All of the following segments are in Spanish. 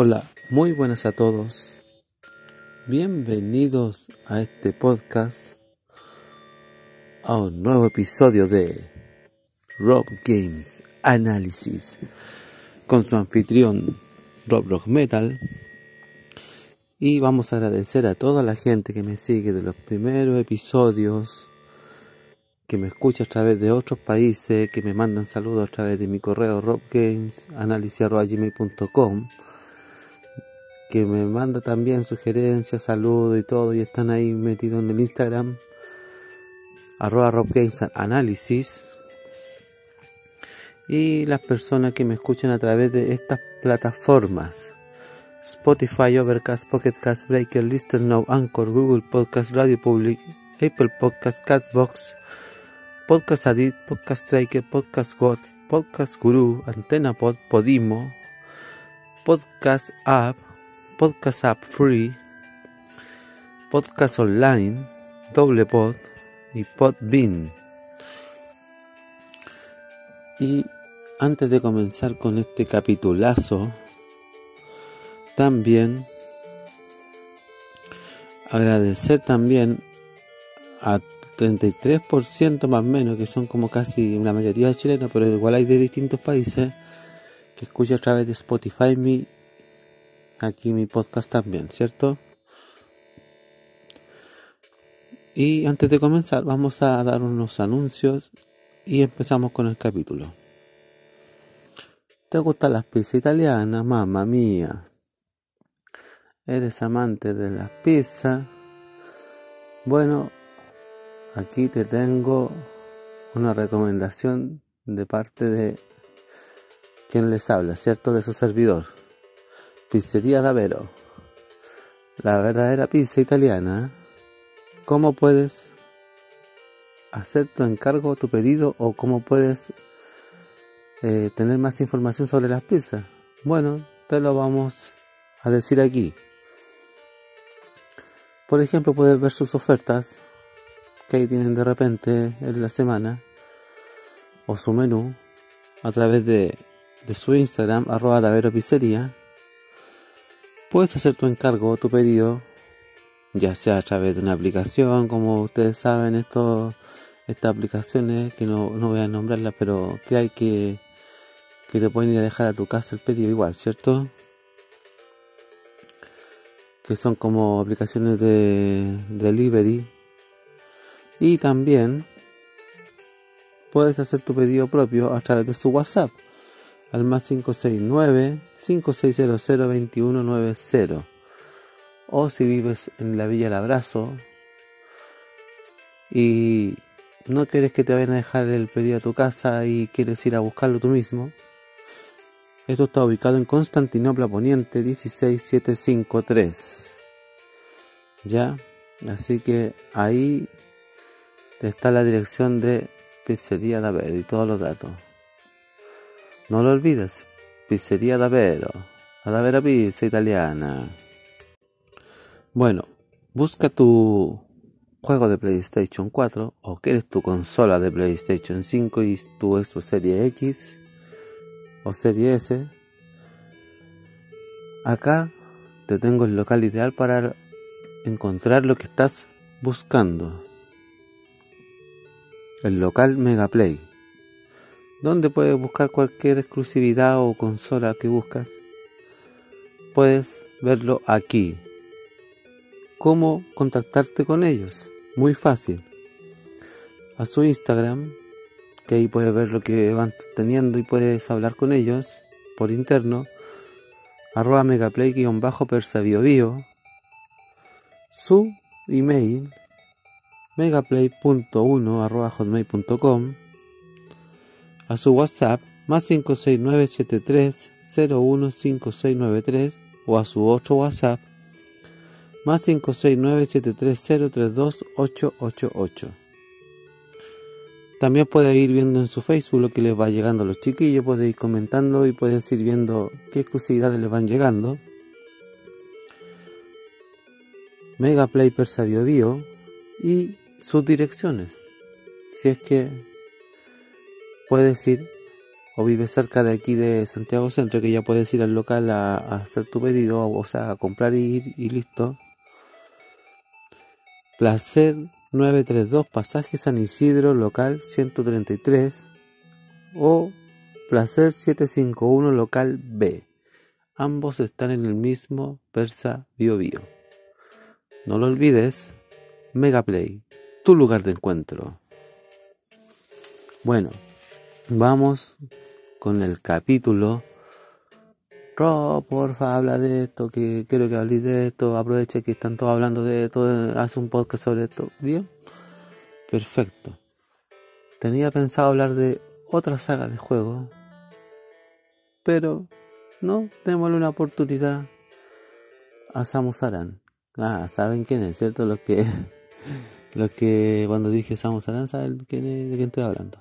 Hola, muy buenas a todos. Bienvenidos a este podcast, a un nuevo episodio de Rob Games Analysis con su anfitrión Rob Rock Metal. Y vamos a agradecer a toda la gente que me sigue de los primeros episodios, que me escucha a través de otros países, que me mandan saludos a través de mi correo robgamesanalysis.com que me manda también sugerencias, saludos y todo, y están ahí metidos en el Instagram, arroba Rob Analysis. Y las personas que me escuchan a través de estas plataformas. Spotify, Overcast, Pocket Cast, Breaker, Listen Now, Anchor, Google Podcast, Radio Public, Apple Podcast, Castbox, Podcast Addict, Podcast Striker, Podcast God, Podcast Guru, Antena Pod, Podimo, Podcast App, Podcast App Free, Podcast Online, Doble Pod y Podbean. Y antes de comenzar con este capitulazo, también agradecer también a 33% más o menos, que son como casi la mayoría de chilenos, pero igual hay de distintos países, que escucha a través de Spotify mi aquí mi podcast también, ¿cierto? Y antes de comenzar vamos a dar unos anuncios y empezamos con el capítulo. ¿Te gustan las pizzas italianas? Mamma mía. ¿Eres amante de las pizzas? Bueno, aquí te tengo una recomendación de parte de quien les habla, ¿cierto? De su servidor. Pizzería Davero. La verdadera pizza italiana. ¿Cómo puedes hacer tu encargo, tu pedido o cómo puedes eh, tener más información sobre las pizzas? Bueno, te lo vamos a decir aquí. Por ejemplo, puedes ver sus ofertas que ahí tienen de repente en la semana o su menú a través de, su Instagram, arroba Davero Pizzería Puedes hacer tu encargo tu pedido, ya sea a través de una aplicación, como ustedes saben, esto, estas aplicaciones, que no, voy a nombrarlas, pero que hay que, que te pueden ir a dejar a tu casa el pedido igual, ¿cierto? Que son como aplicaciones de delivery. Y también puedes hacer tu pedido propio a través de su WhatsApp al más 569 5600 2190 o si vives en la Villa El Abrazo y no quieres que te vayan a dejar el pedido a tu casa y quieres ir a buscarlo tú mismo, esto está ubicado en Constantinopla Poniente 16753. ¿Ya? Así que ahí está la dirección de Pizzería Daver y todos los datos. No lo olvides, Pizzería Davero, la Davero Pizza Italiana. Bueno, busca tu juego de PlayStation 4 o quieres tu consola de PlayStation 5 y tu Xbox Serie X o Serie S. Acá te tengo el local ideal para encontrar lo que estás buscando. El local Megaplay donde puedes buscar cualquier exclusividad o consola que buscas. Puedes verlo aquí. ¿Cómo contactarte con ellos? Muy fácil. A su Instagram, que ahí puedes ver lo que van teniendo y puedes hablar con ellos por interno. Arroba megaplay-persa Su email megaplay.1.hotmail.com a su WhatsApp más 56973 015693 o a su otro WhatsApp más 56973032888. También puede ir viendo en su Facebook lo que les va llegando a los chiquillos, puede ir comentando y puede ir viendo qué exclusividades les van llegando. Megaplay Persa Bio Bio y sus direcciones. Si es que puedes ir o vives cerca de aquí de Santiago Centro, que ya puedes ir al local a, hacer tu pedido, o sea, a comprar y ir y listo. Placer 932, pasaje San Isidro, local 133. O Placer 751, local B. Ambos están en el mismo Persa Bio Bio. No lo olvides, Megaplay, tu lugar de encuentro. Bueno, vamos con el capítulo Ro, porfa, habla de esto, que quiero que hables de esto, aproveche que están todos hablando de esto, hace un podcast sobre esto. Bien, perfecto. Tenía pensado hablar de otra saga de juegos, pero no, démosle una oportunidad a Samus Aran. Ah, saben quién es, ¿cierto? Los que, los que cuando dije Samus Aran saben quién de quién estoy hablando.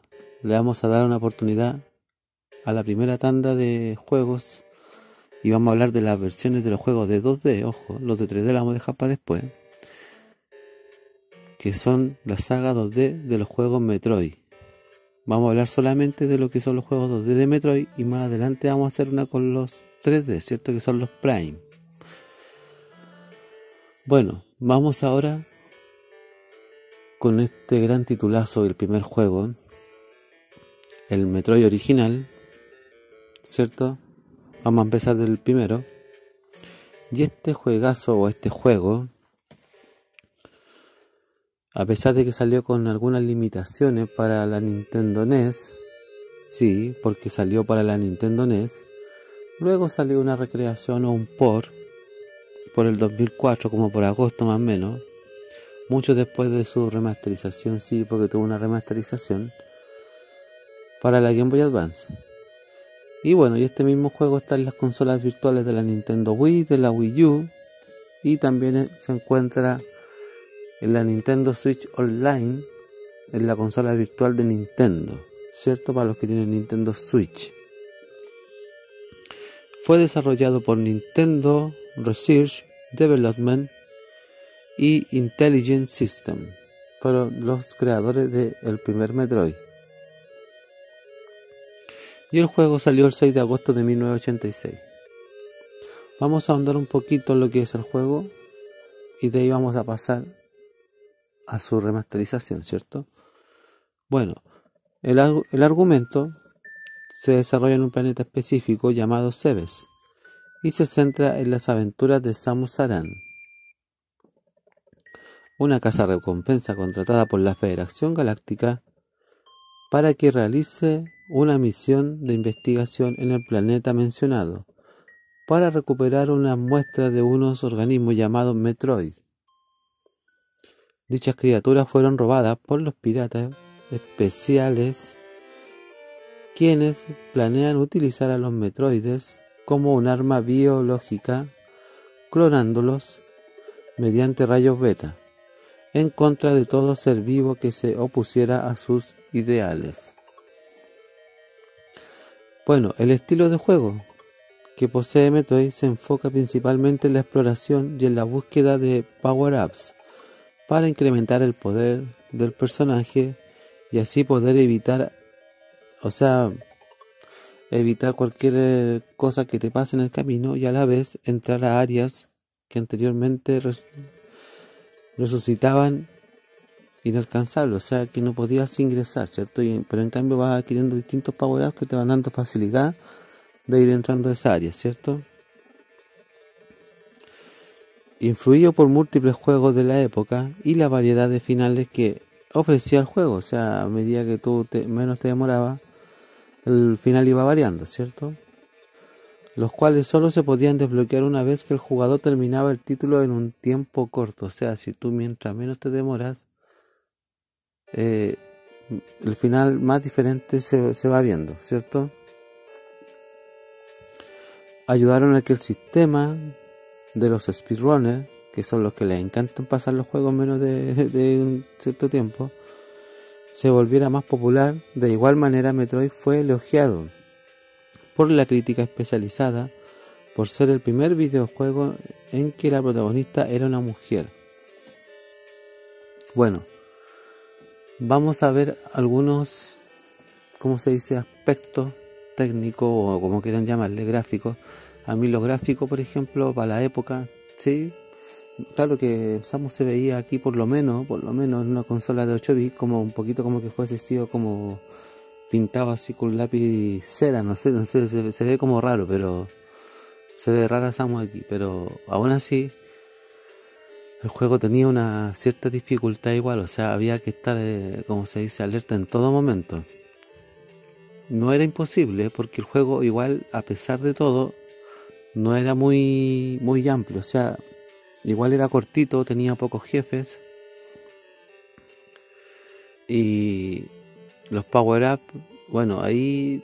Le vamos a dar una oportunidad a la primera tanda de juegos y vamos a hablar de las versiones de los juegos de 2D, ojo, los de 3D la vamos a dejar para después, que son la saga 2D de los juegos Metroid. Vamos a hablar solamente de lo que son los juegos 2D de Metroid y más adelante vamos a hacer una con los 3D, ¿cierto? Que son los Prime. Bueno, vamos ahora con este gran titulazo del primer juego, el Metroid original, ¿cierto? Vamos a empezar del primero. Y este juegazo o este juego, a pesar de que salió con algunas limitaciones para la Nintendo NES, sí, porque salió para la Nintendo NES, luego salió una recreación o un por por el 2004, como por agosto más o menos, mucho después de su remasterización, sí, porque tuvo una remasterización para la Game Boy Advance. Y bueno, y este mismo juego está en las consolas virtuales de la Nintendo Wii, de la Wii U y también se encuentra en la Nintendo Switch Online, en la consola virtual de Nintendo, ¿cierto? Para los que tienen Nintendo Switch. Fue desarrollado por Nintendo Research Development y Intelligent System. Fueron los creadores del primer Metroid y el juego salió el 6 de agosto de 1986. Vamos a ahondar un poquito en lo que es el juego y de ahí vamos a pasar a su remasterización, ¿cierto? Bueno, el, el argumento se desarrolla en un planeta específico llamado Cebes y se centra en las aventuras de Samus Aran, una casa recompensa contratada por la Federación Galáctica para que realice una misión de investigación en el planeta mencionado para recuperar una muestra de unos organismos llamados Metroid. Dichas criaturas fueron robadas por los piratas especiales quienes planean utilizar a los Metroides como un arma biológica clonándolos mediante rayos beta en contra de todo ser vivo que se opusiera a sus ideales. Bueno, el estilo de juego que posee Metroid se enfoca principalmente en la exploración y en la búsqueda de power-ups para incrementar el poder del personaje y así poder evitar, o sea, evitar cualquier cosa que te pase en el camino y a la vez entrar a áreas que anteriormente resucitaban inalcanzable, o sea que no podías ingresar, ¿cierto? pero en cambio vas adquiriendo distintos power que te van dando facilidad de ir entrando a esa área, ¿cierto? Influido por múltiples juegos de la época y la variedad de finales que ofrecía el juego, o sea, a medida que tú menos te demoraba, el final iba variando, ¿cierto? Los cuales solo se podían desbloquear una vez que el jugador terminaba el título en un tiempo corto, o sea, si tú mientras menos te demoras, eh, el final más diferente se, va viendo, ¿cierto? Ayudaron a que el sistema de los speedrunners, que son los que les encantan pasar los juegos menos de, de un cierto tiempo, se volviera más popular. De igual manera, Metroid fue elogiado por la crítica especializada por ser el primer videojuego en que la protagonista era una mujer. Bueno, vamos a ver algunos, ¿cómo se dice?, aspectos técnicos o como quieran llamarle, gráficos. A mí lo gráfico, por ejemplo, para la época, sí, claro que Samus se veía aquí por lo menos, por lo menos en una consola de 8 bits, como un poquito como que fuese estilo como pintado así con lápiz cera, no sé, no sé, se, se ve como raro, pero se ve rara Samus aquí, pero aún así el juego tenía una cierta dificultad igual, o sea, había que estar, eh, como se dice, alerta en todo momento. No era imposible, porque el juego igual, a pesar de todo, no era muy, muy amplio, o sea, igual era cortito, tenía pocos jefes. Y los power-up, bueno, ahí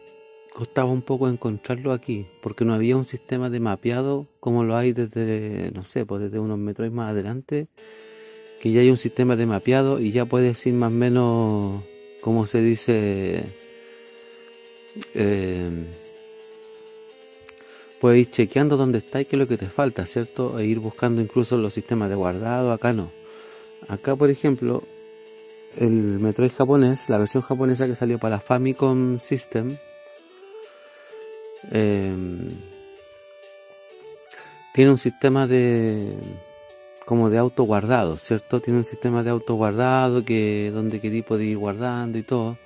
costaba un poco encontrarlo aquí, porque no había un sistema de mapeado como lo hay desde, no sé, pues desde unos metros más adelante, que ya hay un sistema de mapeado y ya puedes ir más o menos, como se dice, eh, puedes ir chequeando dónde está y qué es lo que te falta, ¿cierto? E ir buscando incluso los sistemas de guardado, acá no. Acá, por ejemplo, el Metroid japonés, la versión japonesa que salió para la Famicom System, eh, tiene un sistema de como de auto guardado, ¿cierto? Tiene un sistema de auto guardado que donde qué tipo ir guardando y todo.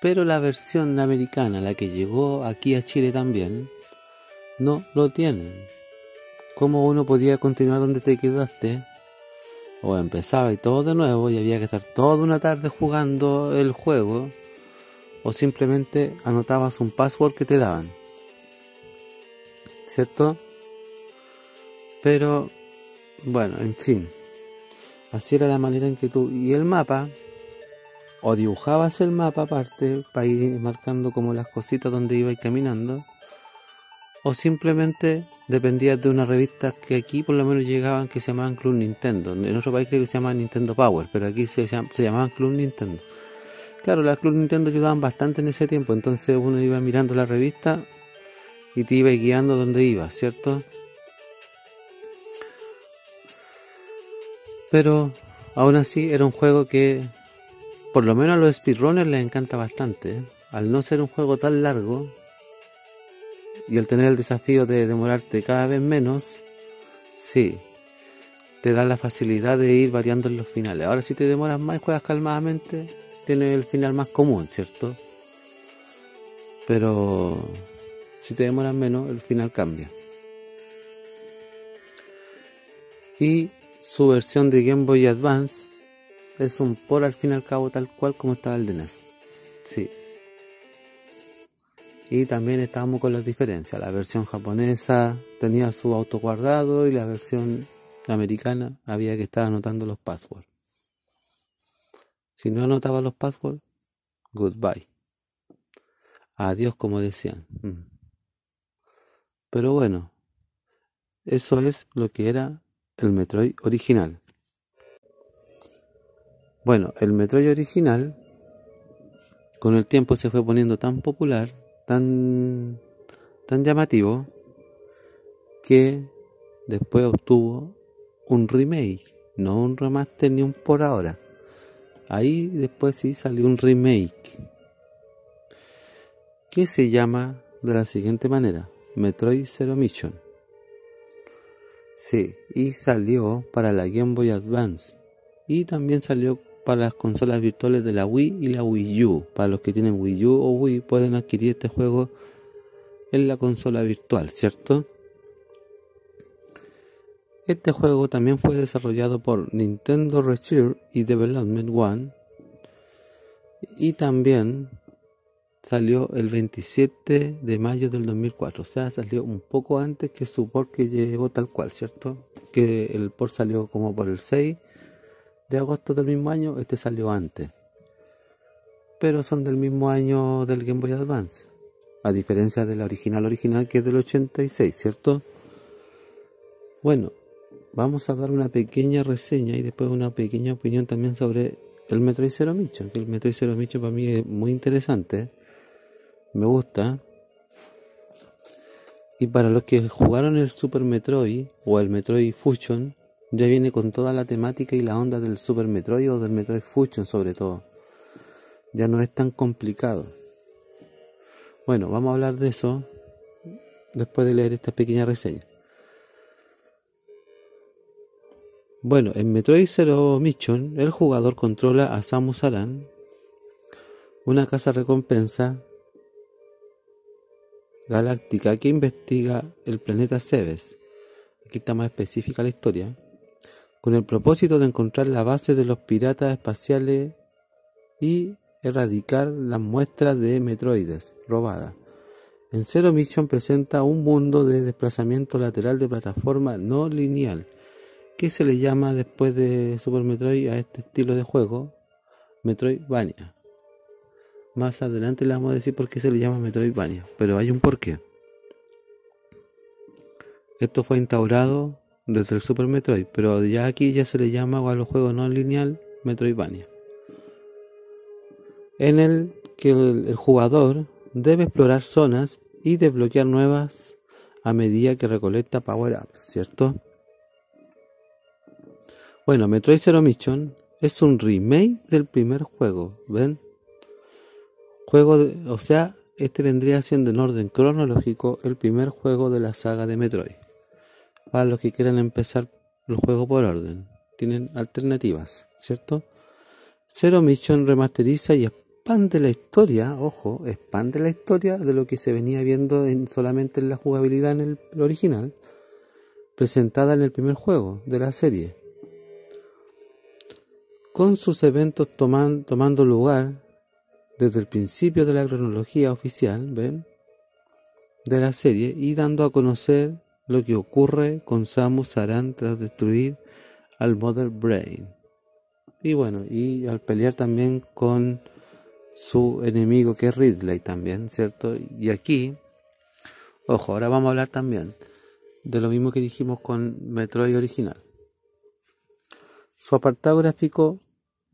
Pero la versión americana, la que llegó aquí a Chile también, no lo tiene. ¿Cómo uno podía continuar donde te quedaste? O empezaba y todo de nuevo y había que estar toda una tarde jugando el juego o simplemente anotabas un password que te daban. ¿Cierto? Pero, bueno, en fin. Así era la manera en que tú... Y el mapa, o dibujabas el mapa aparte para ir marcando como las cositas donde ibas caminando, o simplemente dependías de una revista que aquí por lo menos llegaban que se llamaban Club Nintendo. En otro país creo que se llamaban Nintendo Power, pero aquí se llamaban Club Nintendo. Claro, las Club Nintendo ayudaban bastante en ese tiempo, entonces uno iba mirando la revista y te iba guiando donde iba, ¿cierto? Pero aún así era un juego que por lo menos a los speedrunners les encanta bastante. ¿eh? Al no ser un juego tan largo y al tener el desafío de demorarte cada vez menos, sí, te da la facilidad de ir variando en los finales. Ahora si te demoras más juegas calmadamente, tiene el final más común, ¿cierto? Pero si te demoras menos, el final cambia. Y su versión de Game Boy Advance es un por al fin y al cabo tal cual como estaba el de NES. Sí. Y también estábamos con las diferencias. La versión japonesa tenía su auto guardado y la versión americana había que estar anotando los passwords. Si no anotaba los passwords, goodbye. Adiós, como decían. Mm. Pero bueno, eso es lo que era el Metroid original. Bueno, el Metroid original con el tiempo se fue poniendo tan popular, tan tan llamativo que después obtuvo un remake, no un remaster ni un por ahora. Ahí después sí salió un remake que se llama de la siguiente manera, Metroid Zero Mission. Sí, y salió para la Game Boy Advance y también salió para las consolas virtuales de la Wii y la Wii U. Para los que tienen Wii U o Wii pueden adquirir este juego en la consola virtual, ¿cierto? Este juego también fue desarrollado por Nintendo Research y Development One y también salió el 27 de mayo del 2004, o sea, salió un poco antes que su port que llegó tal cual, ¿cierto? Que el port salió como por el 6 de agosto del mismo año, este salió antes. Pero son del mismo año del Game Boy Advance. A diferencia de la original original que es del 86, ¿cierto? Bueno, vamos a dar una pequeña reseña y después una pequeña opinión también sobre el Metroid Zero Mission. Que el Metroid Zero Mission para mí es muy interesante. Me gusta. Y para los que jugaron el Super Metroid o el Metroid Fusion, ya viene con toda la temática y la onda del Super Metroid o del Metroid Fusion sobre todo. Ya no es tan complicado. Bueno, vamos a hablar de eso después de leer esta pequeña reseña. Bueno, en Metroid Zero Mission, el jugador controla a Samus Aran, una casa recompensa galáctica que investiga el planeta Cebes. Aquí está más específica la historia. Con el propósito de encontrar la base de los piratas espaciales y erradicar las muestras de metroides robadas. En Zero Mission presenta un mundo de desplazamiento lateral de plataforma no lineal ¿Qué se le llama después de Super Metroid a este estilo de juego? Metroidvania. Más adelante le vamos a decir por qué se le llama Metroidvania, pero hay un porqué. Esto fue instaurado desde el Super Metroid, pero ya aquí ya se le llama a los juegos no lineal Metroidvania. En el que el, el jugador debe explorar zonas y desbloquear nuevas a medida que recolecta power-ups, ¿cierto? Bueno, Metroid Zero Mission es un remake del primer juego, ¿ven? Juego, o sea, este vendría siendo en orden cronológico el primer juego de la saga de Metroid. Para los que quieran empezar el juego por orden, tienen alternativas, ¿cierto? Zero Mission remasteriza y expande la historia, ojo, expande la historia de lo que se venía viendo en, solamente en la jugabilidad en el original, presentada en el primer juego de la serie con sus eventos tomando lugar desde el principio de la cronología oficial, ¿ven? De la serie y dando a conocer lo que ocurre con Samus Aran tras destruir al Mother Brain. Y bueno, y al pelear también con su enemigo que es Ridley también, ¿cierto? Y aquí, ojo, ahora vamos a hablar también de lo mismo que dijimos con Metroid original. Su apartado gráfico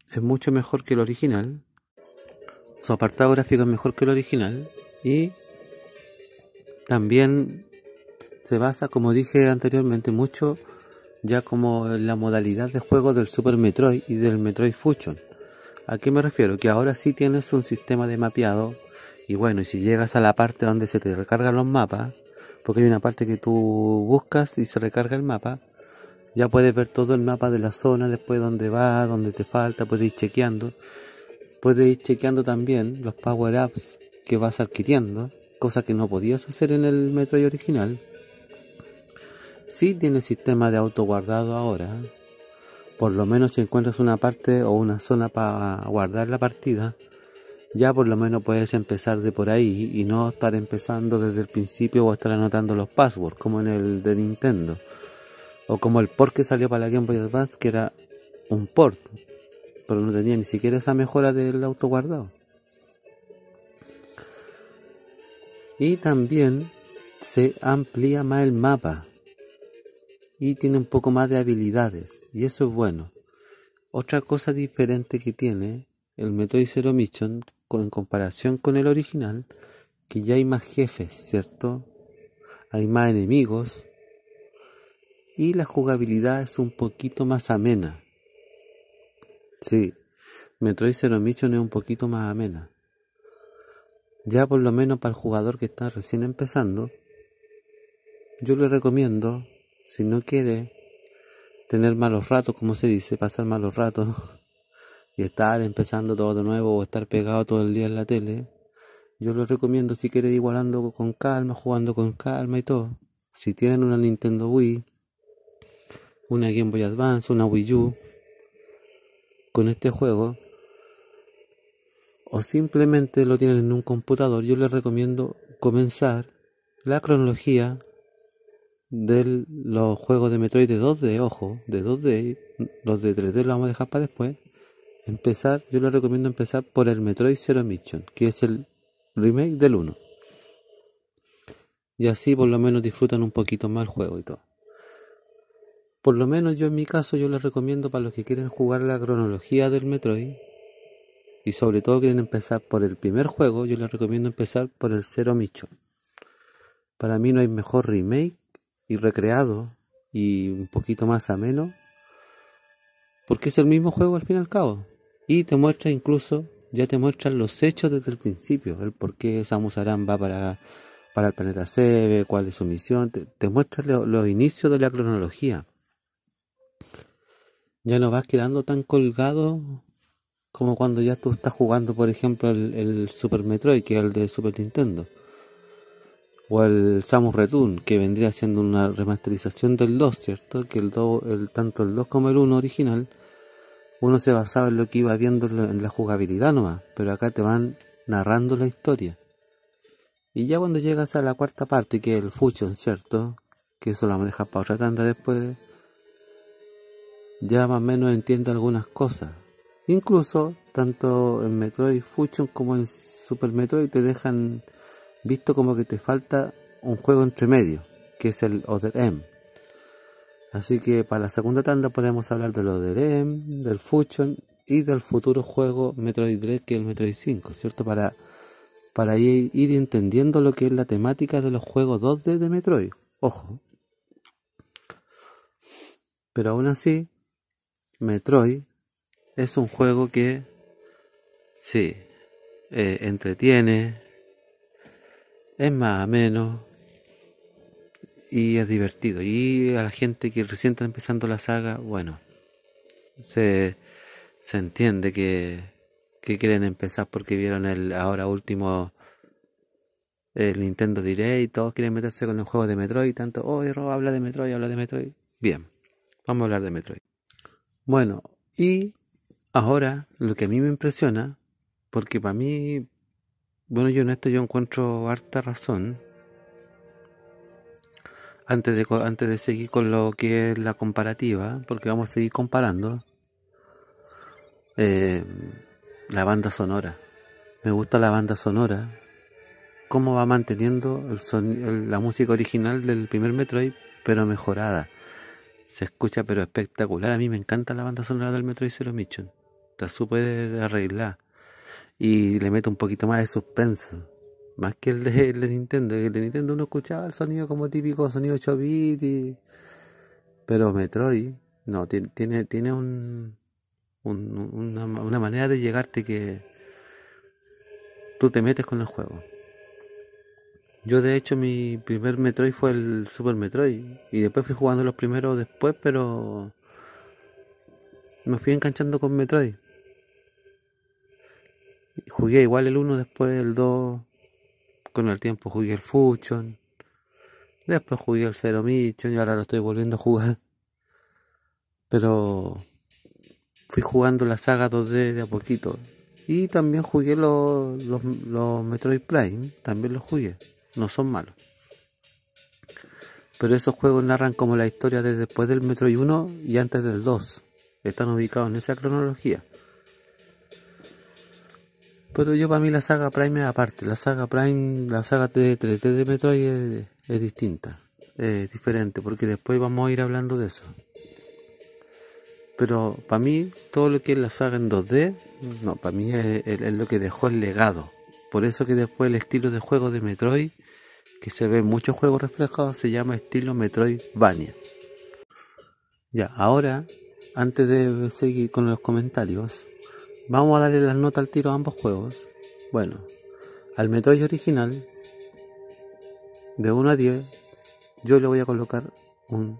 es mucho mejor que el original. Su apartado gráfico es mejor que el original. Y también se basa, como dije anteriormente, mucho ya como en la modalidad de juego del Super Metroid y del Metroid Fusion. ¿A qué me refiero? Que ahora sí tienes un sistema de mapeado. Y bueno, y si llegas a la parte donde se te recargan los mapas, porque hay una parte que tú buscas y se recarga el mapa, ya puedes ver todo el mapa de la zona, después dónde va, dónde te falta, puedes ir chequeando. Puedes ir chequeando también los power-ups que vas adquiriendo, cosa que no podías hacer en el Metroid original. Sí tiene sistema de auto guardado ahora. Por lo menos si encuentras una parte o una zona para guardar la partida, ya por lo menos puedes empezar de por ahí y no estar empezando desde el principio o estar anotando los passwords como en el de Nintendo. O como el port que salió para la Game Boy Advance, que era un port, pero no tenía ni siquiera esa mejora del auto guardado. Y también se amplía más el mapa y tiene un poco más de habilidades y eso es bueno. Otra cosa diferente que tiene el Metroid Zero Mission en comparación con el original, que ya hay más jefes, ¿cierto? Hay más enemigos y la jugabilidad es un poquito más amena. Sí, Metroid Zero Mission es un poquito más amena. Ya por lo menos para el jugador que está recién empezando, yo le recomiendo, si no quiere tener malos ratos, como se dice, pasar malos ratos y estar empezando todo de nuevo o estar pegado todo el día en la tele, yo le recomiendo si quiere ir igualando con calma, jugando con calma y todo. Si tienen una Nintendo Wii, una Game Boy Advance, una Wii U con este juego o simplemente lo tienen en un computador, yo les recomiendo comenzar la cronología de los juegos de Metroid de 2D, ojo, de 2D, los de 3D los vamos a dejar para después. Empezar, yo les recomiendo empezar por el Metroid Zero Mission, que es el remake del 1. Y así por lo menos disfrutan un poquito más el juego y todo. Por lo menos yo en mi caso yo les recomiendo para los que quieren jugar la cronología del Metroid y sobre todo quieren empezar por el primer juego, yo les recomiendo empezar por el Zero Mission. Para mí no hay mejor remake y recreado y un poquito más ameno porque es el mismo juego al fin y al cabo y te muestra incluso ya te muestran los hechos desde el principio el por qué Samus Aran va para, para el planeta Sebe cuál es su misión te, te los inicios de la cronología ya no vas quedando tan colgado como cuando ya tú estás jugando por ejemplo el, el Super Metroid que es el de Super Nintendo o el Samus Return, que vendría siendo una remasterización del 2, ¿cierto? Que el, 2, el tanto el 2 como el 1 original, uno se basaba en lo que iba viendo en la jugabilidad nomás, pero acá te van narrando la historia. Y ya cuando llegas a la cuarta parte, que es el Fusion, ¿cierto? Que eso lo dejar para otra tanda después, ya más o menos entiendo algunas cosas. Incluso, tanto en Metroid Fusion como en Super Metroid te dejan visto como que te falta un juego entre medio, que es el Other M. Así que para la segunda tanda podemos hablar del Other M, del Fusion y del futuro juego Metroid 3 que es el Metroid 5, ¿cierto? Para, para ir, ir entendiendo lo que es la temática de los juegos 2D de Metroid. Ojo. Pero aún así, Metroid es un juego que sí, eh, entretiene, es más ameno y es divertido. Y a la gente que recién está empezando la saga, bueno, se, se entiende que, que quieren empezar porque vieron el ahora último el Nintendo Direct todos quieren meterse con el juego de Metroid, tanto, oh, habla de Metroid, habla de Metroid. Bien, vamos a hablar de Metroid. Bueno, y ahora lo que a mí me impresiona, porque para mí bueno, yo en esto yo encuentro harta razón. Antes de, antes de seguir con lo que es la comparativa, porque vamos a seguir comparando, eh, la banda sonora. Me gusta la banda sonora, cómo va manteniendo el la música original del primer Metroid, pero mejorada. Se escucha pero espectacular. A mí me encanta la banda sonora del Metroid Zero Mission. Está súper arreglada y le meto un poquito más de suspenso. Más que el de, el de Nintendo. El de Nintendo uno escuchaba el sonido como típico sonido 8 bit Pero Metroid, no, tiene, tiene, tiene un, una, una manera de llegarte que tú te metes con el juego. Yo de hecho mi primer Metroid fue el Super Metroid y después fui jugando los primeros después, pero me fui enganchando con Metroid. Jugué igual el 1, después el 2. Con el tiempo jugué el Fusion. Después jugué el Zero Mission y ahora lo estoy volviendo a jugar. Pero fui jugando la saga 2D de a poquito. Y también jugué los, los, los Metroid Prime. También los jugué. No son malos. Pero esos juegos narran como la historia de después del Metroid 1 y antes del 2. Están ubicados en esa cronología. Pero yo para mí la saga Prime es aparte. La saga Prime, la saga de 3D de Metroid es, distinta. Es diferente porque después vamos a ir hablando de eso. Pero para mí todo lo que es la saga en 2D, no, para mí es, lo que dejó el legado. Por eso que después el estilo de juego de Metroid, que se ve en muchos juegos reflejados, se llama estilo Metroidvania. Ya, ahora, antes de seguir con los comentarios, Vamos a darle las notas al tiro a ambos juegos. Bueno, al Metroid original, de 1 a 10, yo le voy a colocar un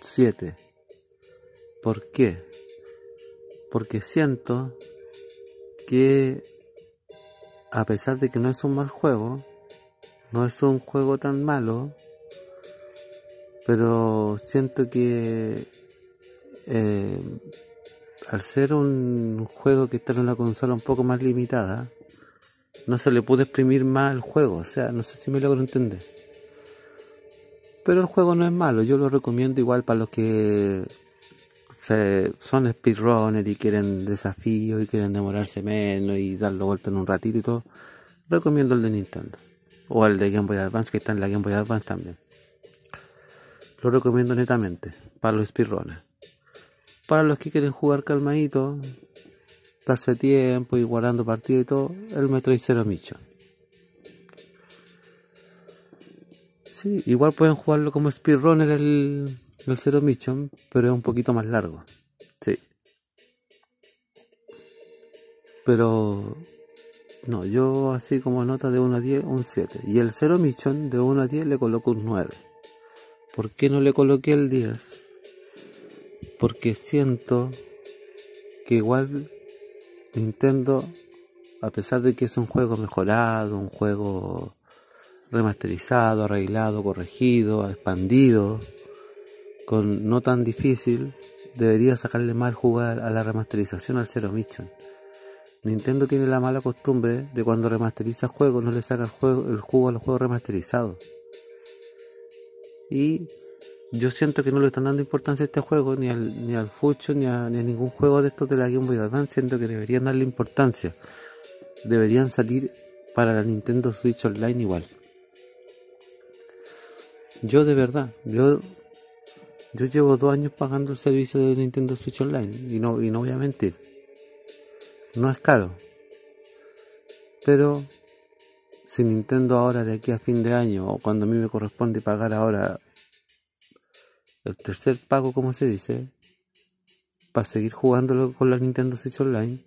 7. ¿Por qué? Porque siento que a pesar de que no es un mal juego, no es un juego tan malo, pero siento que eh, al ser un juego que está en una consola un poco más limitada, no se le puede exprimir más el juego. O sea, no sé si me logro entender. Pero el juego no es malo, yo lo recomiendo igual para los que son speedrunner y quieren desafíos y quieren demorarse menos y darlo vuelta en un ratito y todo. Recomiendo el de Nintendo. O el de Game Boy Advance que está en la Game Boy Advance también. Lo recomiendo netamente para los speedrunners. Para los que quieren jugar calmadito, darse tiempo y guardando partidas y todo, el Metroid Zero Mission. Sí, igual pueden jugarlo como speedrunner el, el Zero Mission, pero es un poquito más largo. Sí. Pero no, yo así como nota de 1 a 10, un 7. Y el Zero Mission de 1 a 10 le coloco un 9. ¿Por qué no le coloqué el 10? Porque siento que igual Nintendo, a pesar de que es un juego mejorado, un juego remasterizado, arreglado, corregido, expandido, con no tan difícil, debería sacarle mal jugar a la remasterización al Zero Mission. Nintendo tiene la mala costumbre de cuando remasteriza juegos no le saca el, juego, el jugo a los juegos remasterizados. Y yo siento que no le están dando importancia a este juego, ni al, ni al Fucho, ni a, ni a ningún juego de estos de la Game Boy Advance, siento que deberían darle importancia. Deberían salir para la Nintendo Switch Online igual. Yo de verdad, yo, yo llevo dos años pagando el servicio de Nintendo Switch Online y no, y no voy a mentir. No es caro. Pero si Nintendo ahora de aquí a fin de año o cuando a mí me corresponde pagar ahora el tercer pago, como se dice, para seguir jugándolo con la Nintendo Switch Online,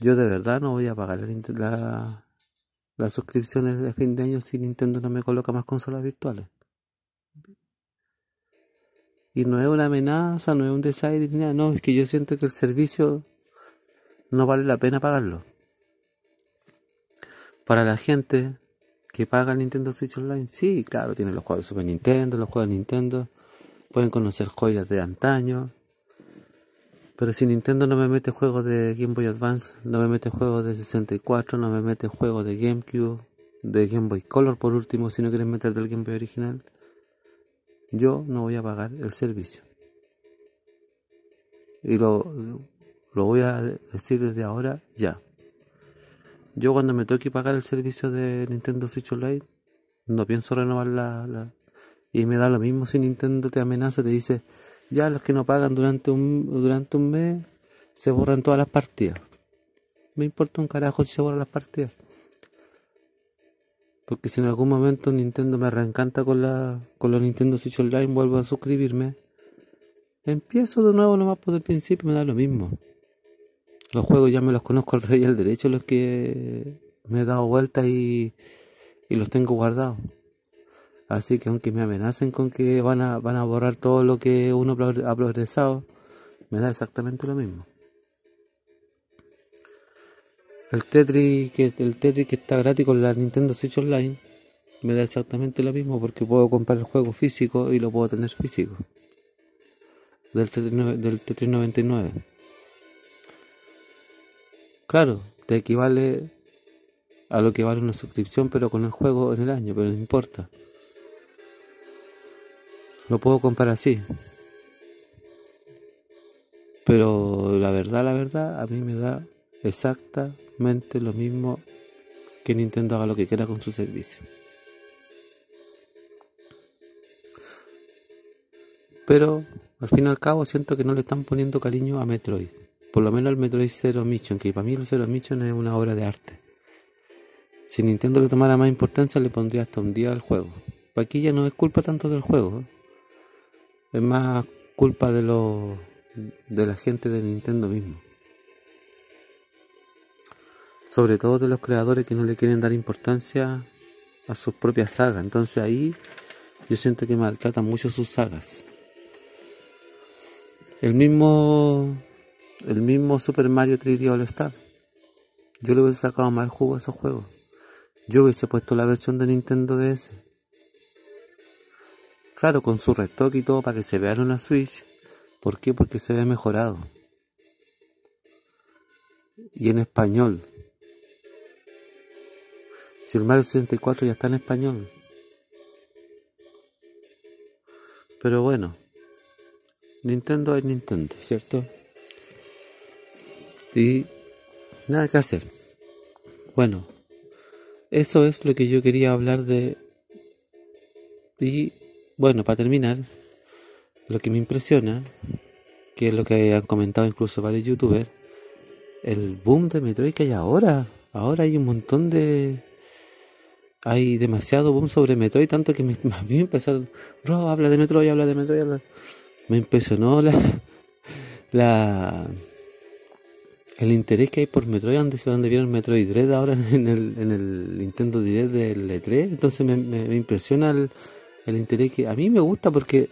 yo de verdad no voy a pagar la, las suscripciones de fin de año si Nintendo no me coloca más consolas virtuales. Y no es una amenaza, no es un desaire ni nada, no, es que yo siento que el servicio no vale la pena pagarlo para la gente que paga Nintendo Switch Online, sí, claro, tienen los juegos de Super Nintendo, los juegos de Nintendo, pueden conocer joyas de antaño. Pero si Nintendo no me mete juegos de Game Boy Advance, no me mete juegos de 64, no me mete juegos de GameCube, de Game Boy Color por último, si no quieren meter del Game Boy original, yo no voy a pagar el servicio. Y lo, lo voy a decir desde ahora ya. Yo cuando me toque pagar el servicio de Nintendo Switch Online, no pienso renovar la, Y me da lo mismo si Nintendo te amenaza, te dice, ya los que no pagan durante un, durante un mes, se borran todas las partidas. Me importa un carajo si se borran las partidas. Porque si en algún momento Nintendo me reencanta con la con los Nintendo Switch Online, vuelvo a suscribirme. Empiezo de nuevo nomás por el principio, me da lo mismo. Los juegos ya me los conozco al rey y al derecho, los que me he dado vueltas y, y los tengo guardados. Así que aunque me amenacen con que van a, van a borrar todo lo que uno ha progresado, me da exactamente lo mismo. El Tetris que, el Tetris que está gratis con la Nintendo Switch Online me da exactamente lo mismo porque puedo comprar el juego físico y lo puedo tener físico. Del Tetris, del Tetris 99. Claro, te equivale a lo que vale una suscripción, pero con el juego en el año, pero no importa. Lo puedo comprar así. Pero la verdad, la verdad, a mí me da lo mismo que Nintendo haga lo que quiera con su servicio. Pero al fin y al cabo siento que no le están poniendo cariño a Metroid por lo menos el Metroid Zero Mission, que para mí el Zero Mission es una obra de arte. Si Nintendo le tomara más importancia, le pondría hasta un día al juego. Aquí ya no es culpa tanto del juego, ¿eh? es más culpa de, lo, de la gente de Nintendo mismo. Sobre todo de los creadores que no le quieren dar importancia a sus propias sagas. Entonces ahí yo siento que maltratan mucho sus sagas. El mismo el mismo Super Mario 3D All Star. Yo le hubiese sacado mal jugo a esos juegos. Yo hubiese puesto la versión de Nintendo DS. Claro, con su retoque y todo para que se vea en una Switch. ¿Por qué? Porque se ve mejorado. Y en español. Si el Mario 64 ya está en español. Pero bueno, Nintendo es Nintendo, ¿cierto? Y nada que hacer. Bueno, eso es lo que yo quería hablar de... Y bueno, para terminar, lo que me impresiona, que es lo que han comentado incluso varios youtubers, el boom de Metroid que hay ahora. Ahora hay un montón de... Hay demasiado boom sobre Metroid, tanto que me, a mí me empezaron... Bro, habla de Metroid, habla de Metroid, habla... Me impresionó la... la el interés que hay por Metroid, donde se donde vieron Metroid Dread ahora en el, en el Nintendo Direct del E3, entonces me, impresiona el, el, interés que a mí me gusta porque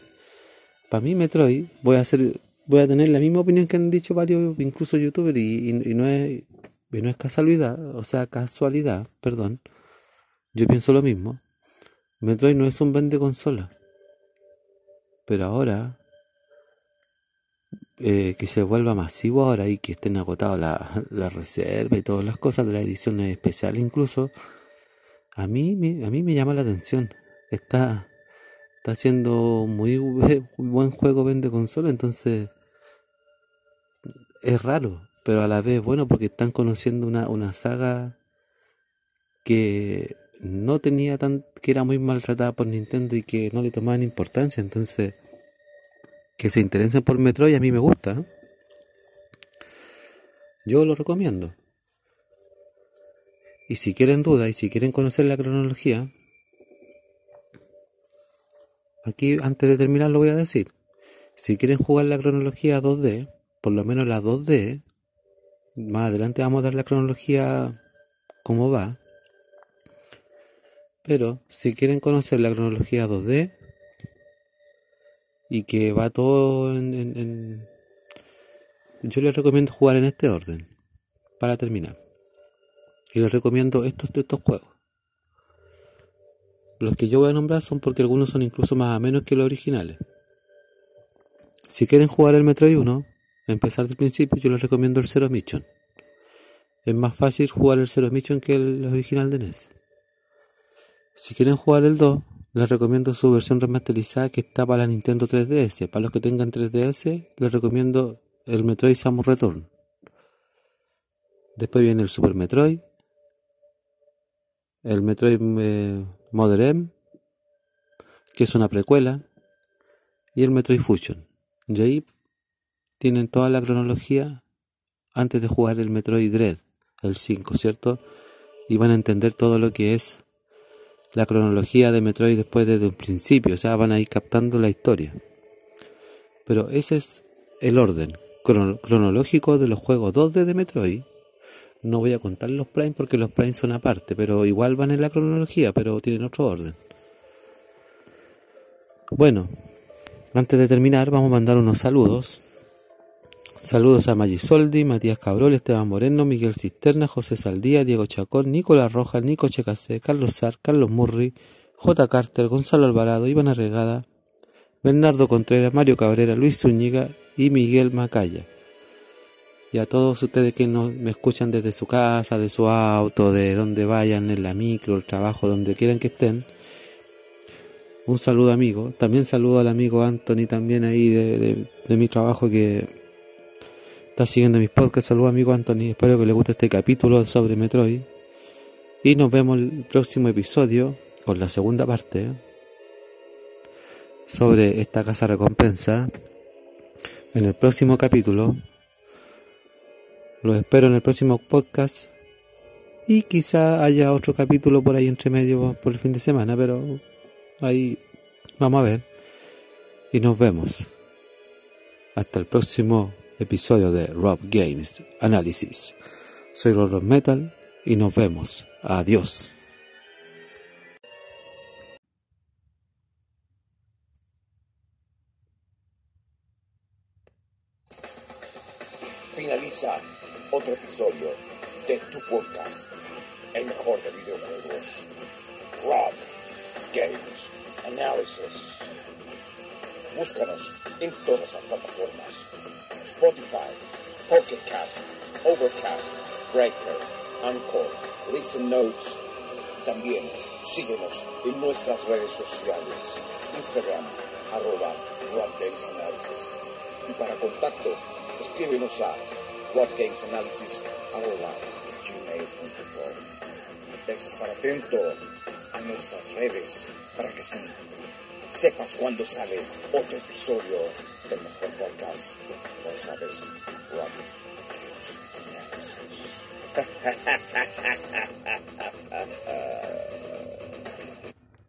para mí Metroid voy a hacer voy a tener la misma opinión que han dicho varios incluso youtubers y, y, no es y no es casualidad, o sea, casualidad, perdón. Yo pienso lo mismo. Metroid no es un vende consola. Pero ahora eh, que se vuelva masivo ahora y que estén agotados la, la reserva y todas las cosas de las ediciones especiales incluso, a mí, me, a mí me llama la atención. Está, está haciendo muy buen juego vende consola, entonces es raro, pero a la vez bueno porque están conociendo una, una saga que no tenía tan, que era muy maltratada por Nintendo y que no le tomaban importancia, entonces que se interesen por Metroid a mí me gusta. Yo lo recomiendo. Y si quieren duda y si quieren conocer la cronología, aquí antes de terminar lo voy a decir. Si quieren jugar la cronología 2D, por lo menos la 2D, más adelante vamos a dar la cronología cómo va. Pero si quieren conocer la cronología 2D, y que va todo en, Yo les recomiendo jugar en este orden, para terminar. Y les recomiendo estos, estos juegos. Los que yo voy a nombrar son porque algunos son incluso más a menos que los originales. Si quieren jugar el Metroid 1, empezar del principio, yo les recomiendo el Zero Mission. Es más fácil jugar el Zero Mission que el original de NES. Si quieren jugar el 2, les recomiendo su versión remasterizada que está para la Nintendo 3DS. Para los que tengan 3DS, les recomiendo el Metroid Samus Return. Después viene el Super Metroid, el Metroid eh, Mother M, que es una precuela, y el Metroid Fusion. Y ahí tienen toda la cronología antes de jugar el Metroid Dread, el 5, ¿cierto? Y van a entender todo lo que es la cronología de Metroid después desde el principio, o sea, van a ir captando la historia. Pero ese es el orden cronológico de los juegos 2D de Metroid. No voy a contar los Prime porque los Prime son aparte, pero igual van en la cronología, pero tienen otro orden. Bueno, antes de terminar, vamos a mandar unos saludos. Saludos a Magisoldi, Matías Cabrol, Esteban Moreno, Miguel Cisterna, José Saldía, Diego Chacón, Nicolás Rojas, Nico Checasé, Carlos Sar, Carlos Murri, J. Carter, Gonzalo Alvarado, Iván Arregada, Bernardo Contreras, Mario Cabrera, Luis Zúñiga y Miguel Macaya. Y a todos ustedes que me escuchan desde su casa, de su auto, de donde vayan, en la micro, el trabajo, donde quieran que estén. Un saludo amigo. También saludo al amigo Anthony también ahí de mi trabajo que está siguiendo mis podcasts. Saludos amigo Anthony, espero que le guste este capítulo sobre Metroid. Y nos vemos el próximo episodio con la segunda parte sobre esta casa recompensa. En el próximo capítulo. Los espero en el próximo podcast. Y quizá haya otro capítulo por ahí entre medio por el fin de semana, pero ahí vamos a ver. Y nos vemos. Hasta el próximo episodio de Rob Games Análisis. Soy Rob Metal y nos vemos. Adiós. Finaliza otro episodio de tu podcast, el mejor de videojuegos. Rob Games Analysis. Búscanos en todas las plataformas Spotify, Pocket Cast, Overcast, Breaker, Anchor, Listen Notes. También síguenos en nuestras redes sociales, Instagram, arroba Analysis. Y para contacto, escríbenos a robgamesanalysis arroba gmail.com. Debes estar atento a nuestras redes para que sí sepas cuando sale otro episodio del mejor podcast.